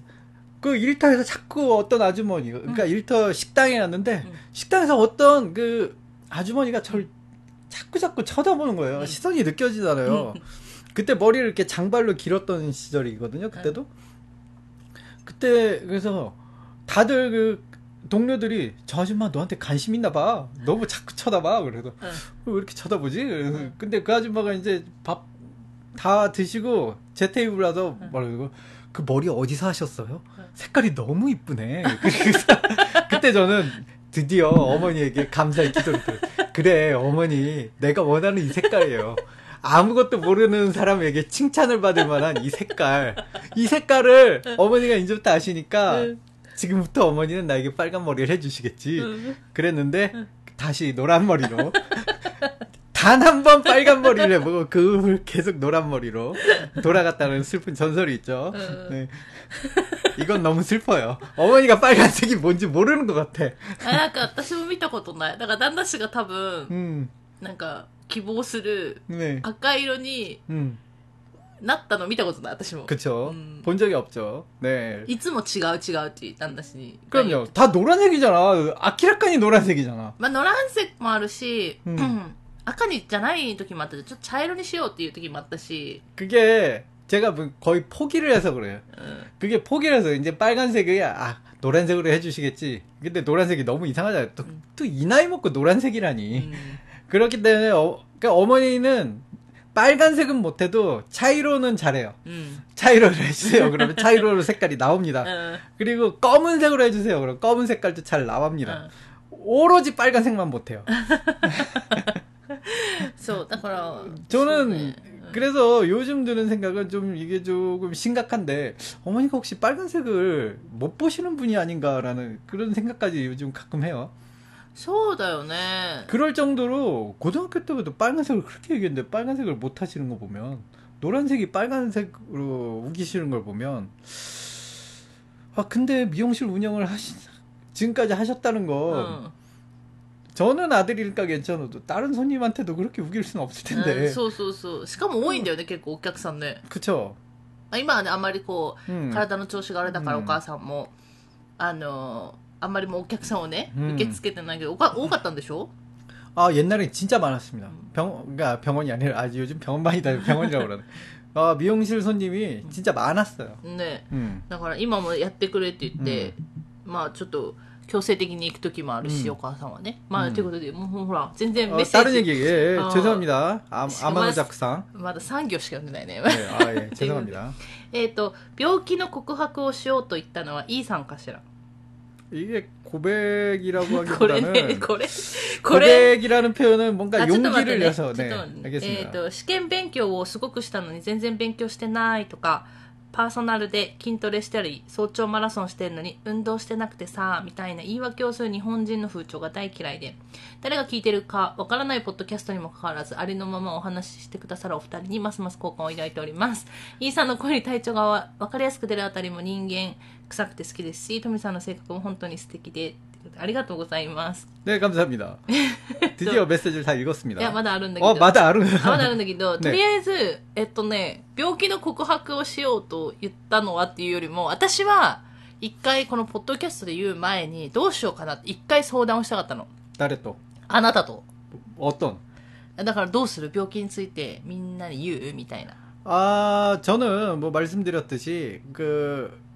Speaker 2: 그 일터에서 자꾸 어떤 아주머니가, 그러니까 음. 일터 식당에 갔는데,
Speaker 1: 음.
Speaker 2: 식당에서 어떤 그 아주머니가 저를 자꾸 자꾸 쳐다보는 거예요.
Speaker 1: 음.
Speaker 2: 시선이 느껴지잖아요. 음. 그때 머리를 이렇게 장발로 길었던 시절이거든요. 그때도. 네. 그때, 그래서, 다들 그 동료들이 저 아줌마 너한테 관심 있나 봐. 너무 자꾸 쳐다봐. 그래서 うん왜 이렇게 쳐다보지? 그래서 근데 그 아줌마가 이제 밥 다 드시고 제 테이블 와서 뭐라고 그 머리 어디서 하셨어요? 색깔이 너무 이쁘네. 그때 저는 드디어 어머니에게 감사의 기도를 드려요. 그래 어머니 내가 원하는 이 색깔이에요. 아무것도 모르는 사람에게 칭찬을 받을 만한 이 색깔. 이 색깔을 어머니가 이제부터 아시니까
Speaker 1: 응.
Speaker 2: 지금부터 어머니는 나에게 빨간 머리를 해주시겠지.
Speaker 1: うん
Speaker 2: 그랬는데 다시 노란 머리로 단 한 번 빨간 머리를 해보고 그 후 계속 노란 머리로 돌아갔다는 슬픈 전설이 있죠.
Speaker 1: 음.
Speaker 2: 네. 이건 너무 슬퍼요. 어머니가 빨간색이 뭔지 모르는 것 같아.
Speaker 1: あなんか私も見たことない。だから旦那氏が多分、
Speaker 2: 음,
Speaker 1: なんか希望する
Speaker 2: 네,
Speaker 1: 赤色に
Speaker 2: 음,
Speaker 1: なったの見たことない、私も。
Speaker 2: 그쵸.
Speaker 1: 음.
Speaker 2: 본 적이 없죠. 네.
Speaker 1: いつも違う違うって旦那氏に。
Speaker 2: 그럼요. 다 노란색이잖아. 아키라카니 노란색이잖아.
Speaker 1: まあ、ノランセもあるし、
Speaker 2: うん
Speaker 1: 赤にじゃない時もあったしちょっと茶色にしようっていう時もあったし、
Speaker 2: 그게 제가 뭐 거의 포기를 해서 그래요.
Speaker 1: うん、
Speaker 2: 그게 포기를 해서 이제 빨간색이 아 노란색으로 해주시겠지. 근데 노란색이 너무 이상하잖아요. 또 또 이 나이 먹고 노란색이라니.
Speaker 1: うん
Speaker 2: 그렇기 때문에 어, 그러니까 어머니는 빨간색은 못해도 차이로는 잘해요.
Speaker 1: 음.
Speaker 2: 차이로를 해주세요. 그러면 차이로 색깔이 나옵니다.
Speaker 1: 어.
Speaker 2: 그리고 검은색으로 해주세요. 그럼 검은 색깔도 잘 나옵니다.
Speaker 1: 어.
Speaker 2: 오로지 빨간색만 못해요.
Speaker 1: so,
Speaker 2: 저는 그래서 요즘 드는 생각은 좀 이게 조금 심각한데 어머니가 혹시 빨간색을 못 보시는 분이 아닌가라는 그런 생각까지 요즘 가끔 해요.
Speaker 1: そうだよね。
Speaker 2: 그럴 정도로 고등학교 때부터 빨간색을 그렇게 얘기했는데 빨간색을 못 하시는 거 보면 노란색이 빨간색으로 우기시는 걸 보면 아 근데 미용실 운영을 하시 지금까지 하셨다는 건
Speaker 1: うん。
Speaker 2: 저는 아들이니까 괜찮아도 다른 손님한테도 그렇게 우길 수는 없을
Speaker 1: う
Speaker 2: 텐데
Speaker 1: んそうそうそう。しかも多いんだよね、結構お客さんね。
Speaker 2: 그쵸
Speaker 1: あ今はね、あんまりこう、
Speaker 2: 음.
Speaker 1: 体の調子があれだから
Speaker 2: うん
Speaker 1: お母さんも、あの、 あんまりもうお客さんをね、
Speaker 2: うん
Speaker 1: 受け付けてないけど、おか多かったんでしょ
Speaker 2: 아 옛날에 진짜 많았습니다 병 그러니까 병원이 아니라 아 요즘 병원만이다 병원이라고 그러네 아 미용실 손님이 진짜 많았어요
Speaker 1: ね。
Speaker 2: 음.
Speaker 1: だから今もやってくれって言って、まあちょっと強制的に行く時もあるし、
Speaker 2: うん
Speaker 1: お母さんはね。まあ、
Speaker 2: うん
Speaker 1: ということで、もうほら、全然
Speaker 2: 어,
Speaker 1: メッセー
Speaker 2: 다른
Speaker 1: ジ、
Speaker 2: 얘기 예,
Speaker 1: 어.
Speaker 2: 죄송합니다 아,
Speaker 1: 지금
Speaker 2: 아마노
Speaker 1: 말씀-
Speaker 2: 작상
Speaker 1: まだ3行しか読んでないね。
Speaker 2: 네, 아, 예, 죄송합니다
Speaker 1: えっと、病気の告白をしようと言ったのは E さんかしら。
Speaker 2: 이게 고백이라고
Speaker 1: これね、
Speaker 2: 하기보다는
Speaker 1: これ、これ、
Speaker 2: 고백이라는 표현은 뭔가
Speaker 1: あちょっと待って
Speaker 2: 용기를
Speaker 1: ね。
Speaker 2: 내서
Speaker 1: ちょっ
Speaker 2: 네
Speaker 1: と待ってえっ
Speaker 2: 알겠습니다
Speaker 1: と、試験勉強をすごくしたのに全然勉強してないとか、 パーソナルで筋トレしたり、早朝マラソンしてるのに運動してなくてさ、みたいな言い訳をする日本人の風潮が大嫌いで、誰が聞いてるかわからないポッドキャストにもかかわらず、ありのままお話ししてくださるお二人にますます好感を抱いております。イーさんの声に体調がわかりやすく出るあたりも人間臭くて好きですし、トミさんの性格も本当に素敵で、ありがとうございます。
Speaker 2: 네 감사합니다 드디어 메시지를 다 읽었습니다
Speaker 1: いや、まだあるんだけど。
Speaker 2: 어 맞아 아르
Speaker 1: あまだあるんだけど、
Speaker 2: ね
Speaker 1: とりあえず、えっとね、病気の告白をしようと言ったのはっていうよりも、私は、一回このポッドキャストで言う前に、どうしようかなって一回相談をしたかったの。
Speaker 2: 誰と
Speaker 1: あなたと。
Speaker 2: 어떤
Speaker 1: だからどうする病気についてみんなに言うみたいな。
Speaker 2: 아, 저는 뭐 말씀드렸듯이 그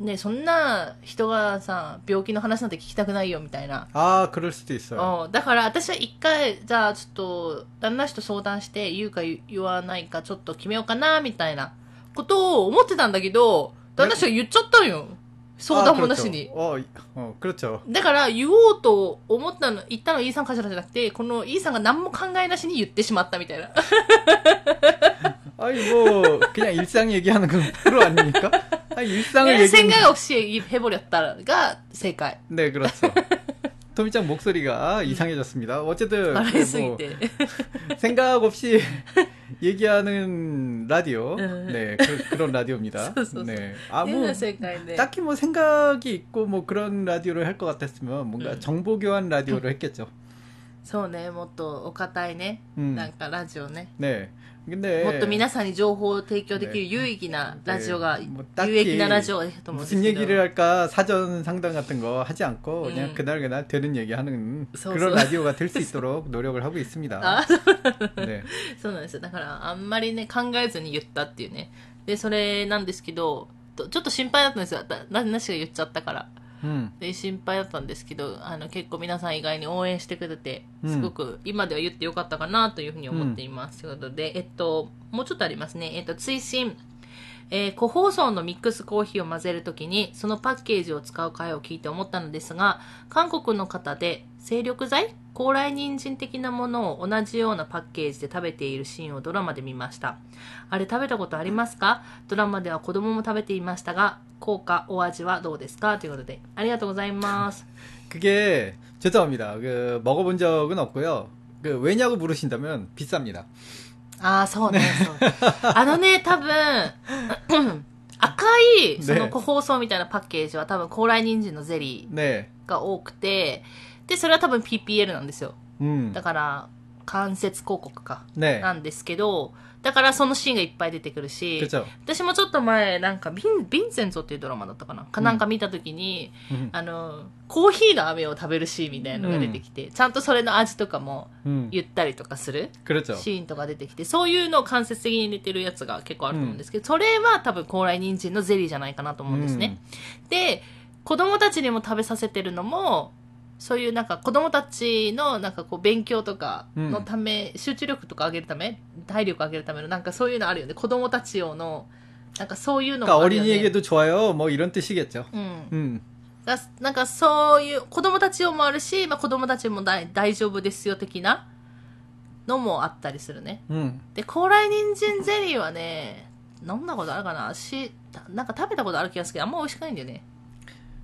Speaker 1: ね、そんな人がさ、病気の話なんて聞きたくないよみたいな。
Speaker 2: ああ、苦しいさ。
Speaker 1: うん。だから私は一回、じゃあちょっと、旦那氏と相談して言うか言わないかちょっと決めようかな、みたいなことを思ってたんだけど、旦那氏は言っちゃったのよ。相談もなしに。
Speaker 2: ああ、狂っちゃう。
Speaker 1: だから言おうと思ったの、言ったのは E さんかしらじゃなくて、この E さんが何も考えなしに言ってしまったみたいな。
Speaker 2: 아니 뭐 그냥 일상 얘기하는 건 프로 아닙니까? 아 일상을
Speaker 1: いや생각
Speaker 2: 얘기하는
Speaker 1: 없이 해버렸다 가正解
Speaker 2: 네 그렇죠. 토미짱 목소리가 이상해졌습니다. 어쨌든
Speaker 1: 笑いすぎ
Speaker 2: 뭐
Speaker 1: て
Speaker 2: 생각 없이 얘기하는 라디오.
Speaker 1: 응.
Speaker 2: 네, 그, 런 라디오입니다.
Speaker 1: そうそうそう
Speaker 2: 네. 아,
Speaker 1: 変
Speaker 2: 뭐,
Speaker 1: な正解で
Speaker 2: 딱히 뭐 생각이 있고 뭐 그런 라디오를 할 것 같았으면 뭔가
Speaker 1: 응.
Speaker 2: 정보 교환 라디오를 했겠죠.
Speaker 1: そうね、もっとお堅いね、
Speaker 2: うん
Speaker 1: なんかラジオね。
Speaker 2: 네. 근데
Speaker 1: もっと皆さんに情報を提供できる有意義なラジオが、
Speaker 2: ねもうだって
Speaker 1: 有益なラジオだと思うんです
Speaker 2: 무슨
Speaker 1: けど。
Speaker 2: 얘기를 할까 사전 상담 같은 거 하지 않고 그냥
Speaker 1: 음.
Speaker 2: 그날 그날 되는 얘기하는
Speaker 1: 소-
Speaker 2: 그런
Speaker 1: 소-
Speaker 2: 라디오가 될 수 있도록 노력을 하고 있습니다.
Speaker 1: あ
Speaker 2: 네.
Speaker 1: そうなんですよ。だから、あんまりね、考えずに言ったっていうね。で、それなんですけど、とちょっと心配だったんですよ。だな、なしが言っちゃったから。
Speaker 2: 음.
Speaker 1: で、心配だったんですけど、あの、結構皆さん意外に応援してくれて、
Speaker 2: うん
Speaker 1: すごく今では言ってよかったかなというふうに思っています。ということで、えっと、もうちょっとありますね。えっと、追伸。えー個包装のミックスコーヒーを混ぜるときに、そのパッケージを使う回を聞いて思ったのですが、韓国の方で精力剤高麗人参的なものを同じようなパッケージで食べているシーンをドラマで見ました。あれ食べたことありますかドラマでは子供も食べていましたが、効果、お味はどうですかということで、ありがとうございます。
Speaker 2: 그게 죄송합니다. 그 먹어본 적은 없고요. 그 왜냐고 물으신다면 비쌉니다.
Speaker 1: ああ、そうね、そう。あのね、多分、赤い、その
Speaker 2: ね
Speaker 1: 個包装みたいなパッケージは多分、高麗人参のゼリ
Speaker 2: 네.
Speaker 1: ーが多くて、 で、それは多分 PPL なんですよ。
Speaker 2: うん。
Speaker 1: だから、間接広告か。
Speaker 2: ね。
Speaker 1: なんですけど、だからそのシーンがいっぱい出てくるし、私もちょっと前、なんかビン、ヴィンセントっていうドラマだったかな、かなんか見た時に、
Speaker 2: うん、
Speaker 1: あの、コーヒーの飴を食べるシーンみたいなのが出てきて、うん、ちゃんとそれの味とかも言ったりとかする、シーンとか出てきて、そういうのを間接的に入れてるやつが結構あると思うんですけど、うん、それは多分高麗人参のゼリーじゃないかなと思うんですね。で、子供たちにも食べさせてるのも、そういうなんか子供たちのなんかこう勉強とかのため、集中力とか上げるため、体力上げるためのなんかそういうのあるよね。子供たち用の、なんかそういうの
Speaker 2: 그러니까
Speaker 1: もあるよね。
Speaker 2: 어린이에게도 좋아요. 뭐 이런 뜻이겠죠.
Speaker 1: うん。
Speaker 2: 음.
Speaker 1: がなんかそういう子供たち用もあるし、まあ子供たちも大大丈夫ですよ的なのもあったりするね。
Speaker 2: 음.
Speaker 1: で、高麗人参ゼリーはね、飲んだことあるかなし、なんか食べたことある気がするけど、あんま美味しくないんだよね。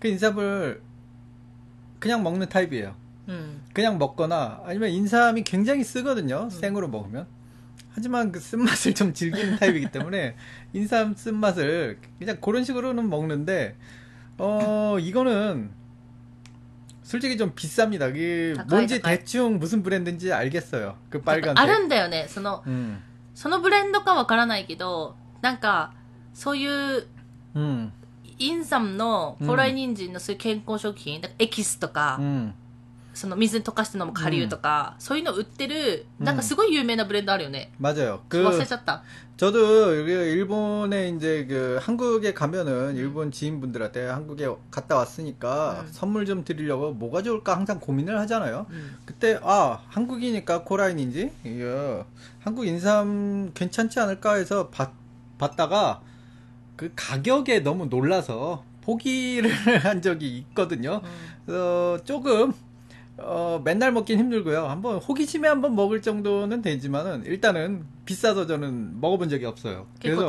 Speaker 2: 그 인삼을 그냥 먹는 타입이에요.
Speaker 1: うん。
Speaker 2: 그냥 먹거나 아니면 인삼이 굉장히 쓰거든요. 생으로 먹으면. 하지만 그 쓴맛을 좀 즐기는 타입이기 때문에 인삼 쓴맛을 그냥 그런 식으로는 먹는데 어 이거는 솔직히 좀 비쌉니다. 그
Speaker 1: 가까이,
Speaker 2: 뭔지
Speaker 1: 가까이.
Speaker 2: 대충 무슨 브랜드인지 알겠어요. 그
Speaker 1: ある
Speaker 2: 빨간색.
Speaker 1: んだよね、その、
Speaker 2: 음.
Speaker 1: そのブレンドかわからないけど、なんか、そういう
Speaker 2: 음.
Speaker 1: インサムの高麗人参のそういう健康食品、だからエキスとか、
Speaker 2: 음.
Speaker 1: その水に溶かして飲む顆粒とか、そういうの売ってる、なんかすごい有名なブレンドあるよね。
Speaker 2: 맞아요.
Speaker 1: 忘
Speaker 2: 그
Speaker 1: れちゃった。
Speaker 2: 저도 여기 일본에 이제 그 한국에 가면은 일본 지인분들한테 한국에 갔다 왔으니까
Speaker 1: 음.
Speaker 2: 선물 좀 드리려고 뭐가 좋을까 항상 고민을 하잖아요.
Speaker 1: うん。
Speaker 2: 그때 아 한국이니까 코라인인지 이거 한국 인삼 괜찮지 않을까 해서 봤, 봤다가 그 가격에 너무 놀라서 포기를 한 적이 있거든요. 그래서 조금 어, 맨날 먹긴 힘들고요. 한번 호기심에 한번 먹을 정도는 되지만은 일단은 비싸서 저는 먹어본 적이 없어요. 그래서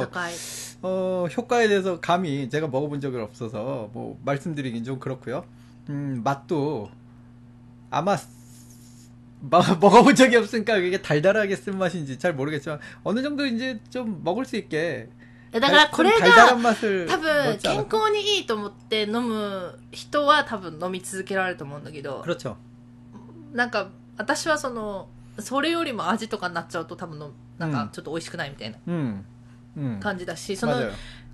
Speaker 2: 어, 효과에 대해서 감히 제가 먹어본 적이 없어서 뭐 말씀드리긴 좀 그렇고요. 음, 맛도 아마 먹어본 적이 없으니까 이게 달달하게 쓴 맛인지 잘 모르겠지만 어느 정도 이제 좀 먹을 수 있게
Speaker 1: だからこれが多分健康にいいと思って飲む人は多分飲み続けられると思うんだけど。なんか私はそのそれよりも味とかになっちゃうと多分のなんかちょっと美味しくないみたいな。感じだし、その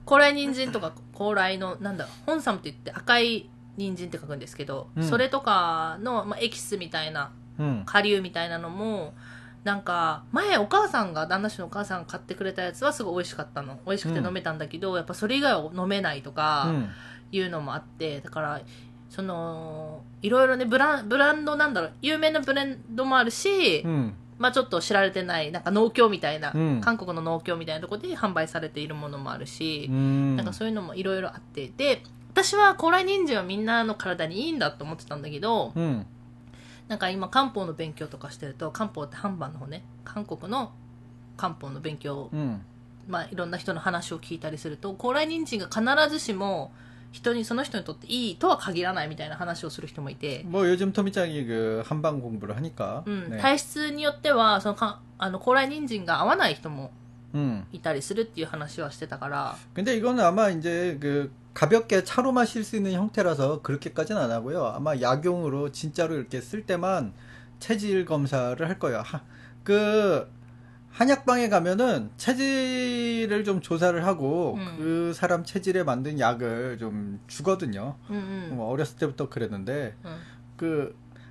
Speaker 1: 高麗人参とか高麗のなんだホンサムって言って赤い人参って書くんですけど、それとかの、まあ、エキスみたいな顆粒みたいなのも、なんか、前お母さんが、旦那氏のお母さんが買ってくれたやつはすごい美味しかったの。美味しくて飲めたんだけど、うん、やっぱそれ以外は飲めないとか、いうのもあって、だから、その、いろいろね、ブラン、ブランドなんだろう、有名なブランドもあるし、
Speaker 2: うん、
Speaker 1: まあちょっと知られてない、なんか農協みたいな、
Speaker 2: うん、
Speaker 1: 韓国の農協みたいなとこで販売されているものもあるし、
Speaker 2: ん。
Speaker 1: なんかそういうのもいろいろあって、で、私は高麗人参はみんなの体にいいんだと思ってたんだけど、
Speaker 2: うん。
Speaker 1: なんか今漢方の勉強とかしてると、漢方って韓版の方ね、韓国の漢方の勉強、
Speaker 2: 음.
Speaker 1: まあいろんな人の話を聞いたりすると、高麗人参が必ずしも人に、その人にとっていいとは限らないみたいな話をする人もいて、
Speaker 2: 뭐 요즘 토미짱이 그 한방 공부를 하니까.
Speaker 1: うん、
Speaker 2: 네.
Speaker 1: 体質によっては、そのか、あの、高麗人参が合わない人も
Speaker 2: 음.
Speaker 1: いたりするっていう話はしてたから、
Speaker 2: 근데 이건 아마 이제 그 가볍게 차로 마실 수 있는 형태라서 그렇게까지는 안 하고요. 아마 약용으로 진짜로 이렇게 쓸 때만 체질 검사를 할 거예요. 하, 그 한약방에 가면은 체질을 좀 조사를 하고
Speaker 1: 음.
Speaker 2: 그 사람 체질에 만든 약을 좀 주거든요.
Speaker 1: 음, 음.
Speaker 2: 뭐 어렸을 때부터 그랬는데
Speaker 1: 음.
Speaker 2: 그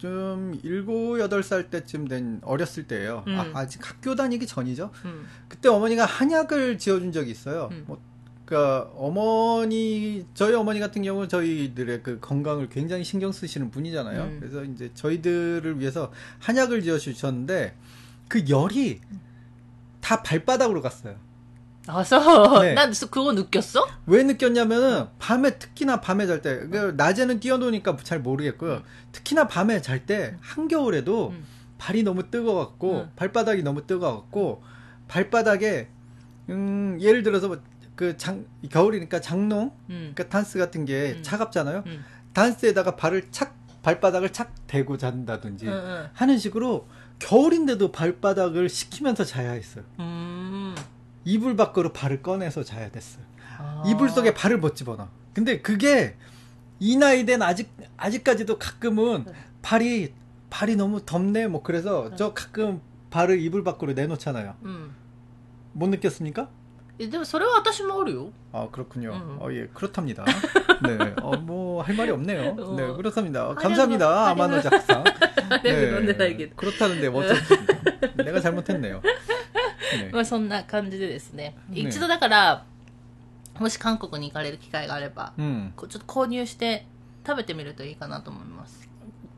Speaker 2: 좀 일곱 여덟 살 때쯤 된 어렸을 때예요.
Speaker 1: 음.
Speaker 2: 아, 아직 학교 다니기 전이죠.
Speaker 1: 음.
Speaker 2: 그때 어머니가 한약을 지어준 적이 있어요.
Speaker 1: 음.
Speaker 2: 뭐, 그러니까 어머니 저희 어머니 같은 경우는 저희들의 그 건강을 굉장히 신경 쓰시는 분이잖아요.
Speaker 1: 음.
Speaker 2: 그래서 이제 저희들을 위해서 한약을 지어 주셨는데 그 열이 다 발바닥으로 갔어요.
Speaker 1: 아, 서
Speaker 2: 네.
Speaker 1: 난 그거 느꼈어?
Speaker 2: 왜 느꼈냐면은 밤에 특히나 밤에 잘때그 낮에는 뛰어노니까 잘 모르겠고요. 특히나 밤에 잘 때 한겨울에도
Speaker 1: 음.
Speaker 2: 발이 너무 뜨거웠고
Speaker 1: 음.
Speaker 2: 발바닥이 너무 뜨거웠고 발바닥에 음 예를 들어서 그 장 겨울이니까 장롱
Speaker 1: 음.
Speaker 2: 그러니까 단스 같은 게
Speaker 1: 음.
Speaker 2: 차갑잖아요.
Speaker 1: 음.
Speaker 2: 단스에다가 발을 착 발바닥을 착 대고 잔다든지. 하는 식으로 겨울인데도 발바닥을 식히면서 자야 했어요.
Speaker 1: 음.
Speaker 2: 이불 밖으로 발을 꺼내서 자야 됐어요.
Speaker 1: 아.
Speaker 2: 이불 속에 발을 못 집어넣어. 근데 그게 이 나이 된 아직 아직까지도 가끔은
Speaker 1: 네.
Speaker 2: 발이 발이 너무 덥네 뭐 그래서 저 가끔 발을 이불 밖으로 내놓잖아요.
Speaker 1: うん。
Speaker 2: 못 느꼈습니까?
Speaker 1: えでもそれは私もあるよ。
Speaker 2: 아 그렇군요.
Speaker 1: 음.
Speaker 2: 어 예 그렇답니다. 네, 어뭐 할 말이 없네요.
Speaker 1: 어.
Speaker 2: 네 그렇답니다.
Speaker 1: 하려고-
Speaker 2: 감사합니다
Speaker 1: 하려고-
Speaker 2: 아마노 작사.
Speaker 1: でも飲んでないけど。
Speaker 2: 그렇다는데 뭐 어쩌겠습니까? 내가 잘못했네요. 네.
Speaker 1: まあそんな感じでですね。
Speaker 2: ね
Speaker 1: 一度だから、もし韓国に行かれる機会があれば、
Speaker 2: 음.
Speaker 1: こうちょっと購入して食べてみるといいかなと思います。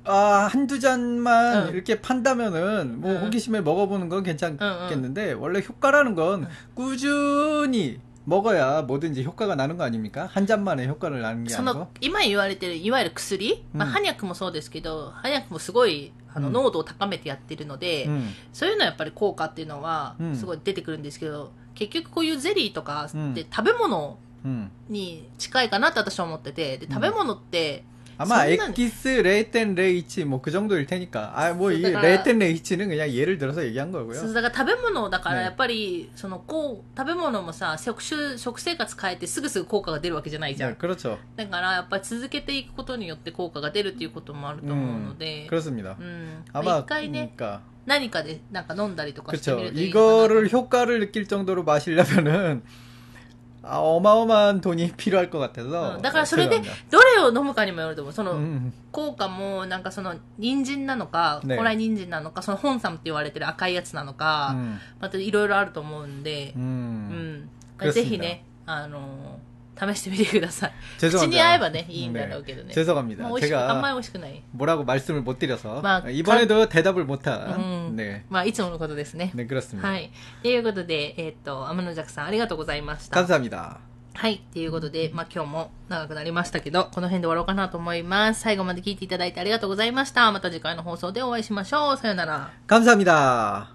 Speaker 2: 아, 한두 잔만
Speaker 1: 응.
Speaker 2: 이렇게 판다면은 뭐
Speaker 1: 응.
Speaker 2: 호기심에 먹어보는 건 괜찮겠는데 원래 효과라는 건 꾸준히 먹어야 뭐든지 효과가 나는 거 아닙니까? 한 잔만에 효과를 나는 게
Speaker 1: そ
Speaker 2: 아니고.
Speaker 1: の、今言われてる、いわゆる薬、まあ、
Speaker 2: うん
Speaker 1: ハニャクもそうですけど、ハニャクもすごい、 あの、
Speaker 2: うん
Speaker 1: 濃度を高めてやってるので、
Speaker 2: 음.
Speaker 1: そういうのはやっぱり効果っていうのは
Speaker 2: う、ん
Speaker 1: すごい出てくるんですけど、結局こういうゼリーとか
Speaker 2: うん
Speaker 1: って食べ物
Speaker 2: 음.
Speaker 1: に近いかなって私は思ってて、で、食べ物って、
Speaker 2: 아마
Speaker 1: そんなに
Speaker 2: 엑기스 레이텐 레이치 뭐 그 정도일 테니까. 아, 뭐 이
Speaker 1: 그러다가-
Speaker 2: 레이텐 레이치는 그냥 예를 들어서 얘기한
Speaker 1: そう
Speaker 2: 거고요.
Speaker 1: だから食べ物だから
Speaker 2: ね
Speaker 1: やっぱり、そのこう食べ物もさ食種食生活変えてすぐすぐ効果が出るわけじゃないじゃん、
Speaker 2: 네, 그렇죠.
Speaker 1: だからやっぱり続けていくことによって効果が出るっていうこともあると思うので、
Speaker 2: 그렇습니다.
Speaker 1: うん、
Speaker 2: 아마
Speaker 1: 一回ね、
Speaker 2: 그러니까
Speaker 1: 何かでなんか飲んだりとかしてみ
Speaker 2: 그렇죠.
Speaker 1: るといいかなと
Speaker 2: 이거를 효과를 느낄 정도로 마시려면은 아, 어마어마한 돈이 필요할 것 같아서.
Speaker 1: うんだからそれで
Speaker 2: 죄송합니다.
Speaker 1: どれを飲むかにもよると思うその、
Speaker 2: 음,
Speaker 1: 効果もなんかその人参なのか
Speaker 2: ね
Speaker 1: 古来人参なのかその本サムって言われてる赤いやつなのか、
Speaker 2: 음,
Speaker 1: またいろいろあると思うんで、
Speaker 2: 음.
Speaker 1: うん、
Speaker 2: 그렇습니다
Speaker 1: ぜひね、あのー 試してみてください。
Speaker 2: 죄송합니다.
Speaker 1: 口に合えばね、いいんだろうけどね。
Speaker 2: 네, 죄송합니다.
Speaker 1: まあ美味しく、あんま
Speaker 2: 제가
Speaker 1: り美味しくない。
Speaker 2: 뭐라고 말씀을 못 드려서
Speaker 1: 막
Speaker 2: 이번에도 대답을 못한.
Speaker 1: うん。
Speaker 2: 네,
Speaker 1: まあ、いつものことですね。
Speaker 2: 네 그렇습니다.
Speaker 1: はい。ということで、えーっと、天野ジャクさん、ありがとうございました。
Speaker 2: 감사합니다.
Speaker 1: はい。ということで、まあ、今日も長くなりましたけど、この辺で終わろうかなと思います。最後まで聞いていただいてありがとうございました。また次回の放送でお会いしましょう。さよなら。
Speaker 2: 감사합니다.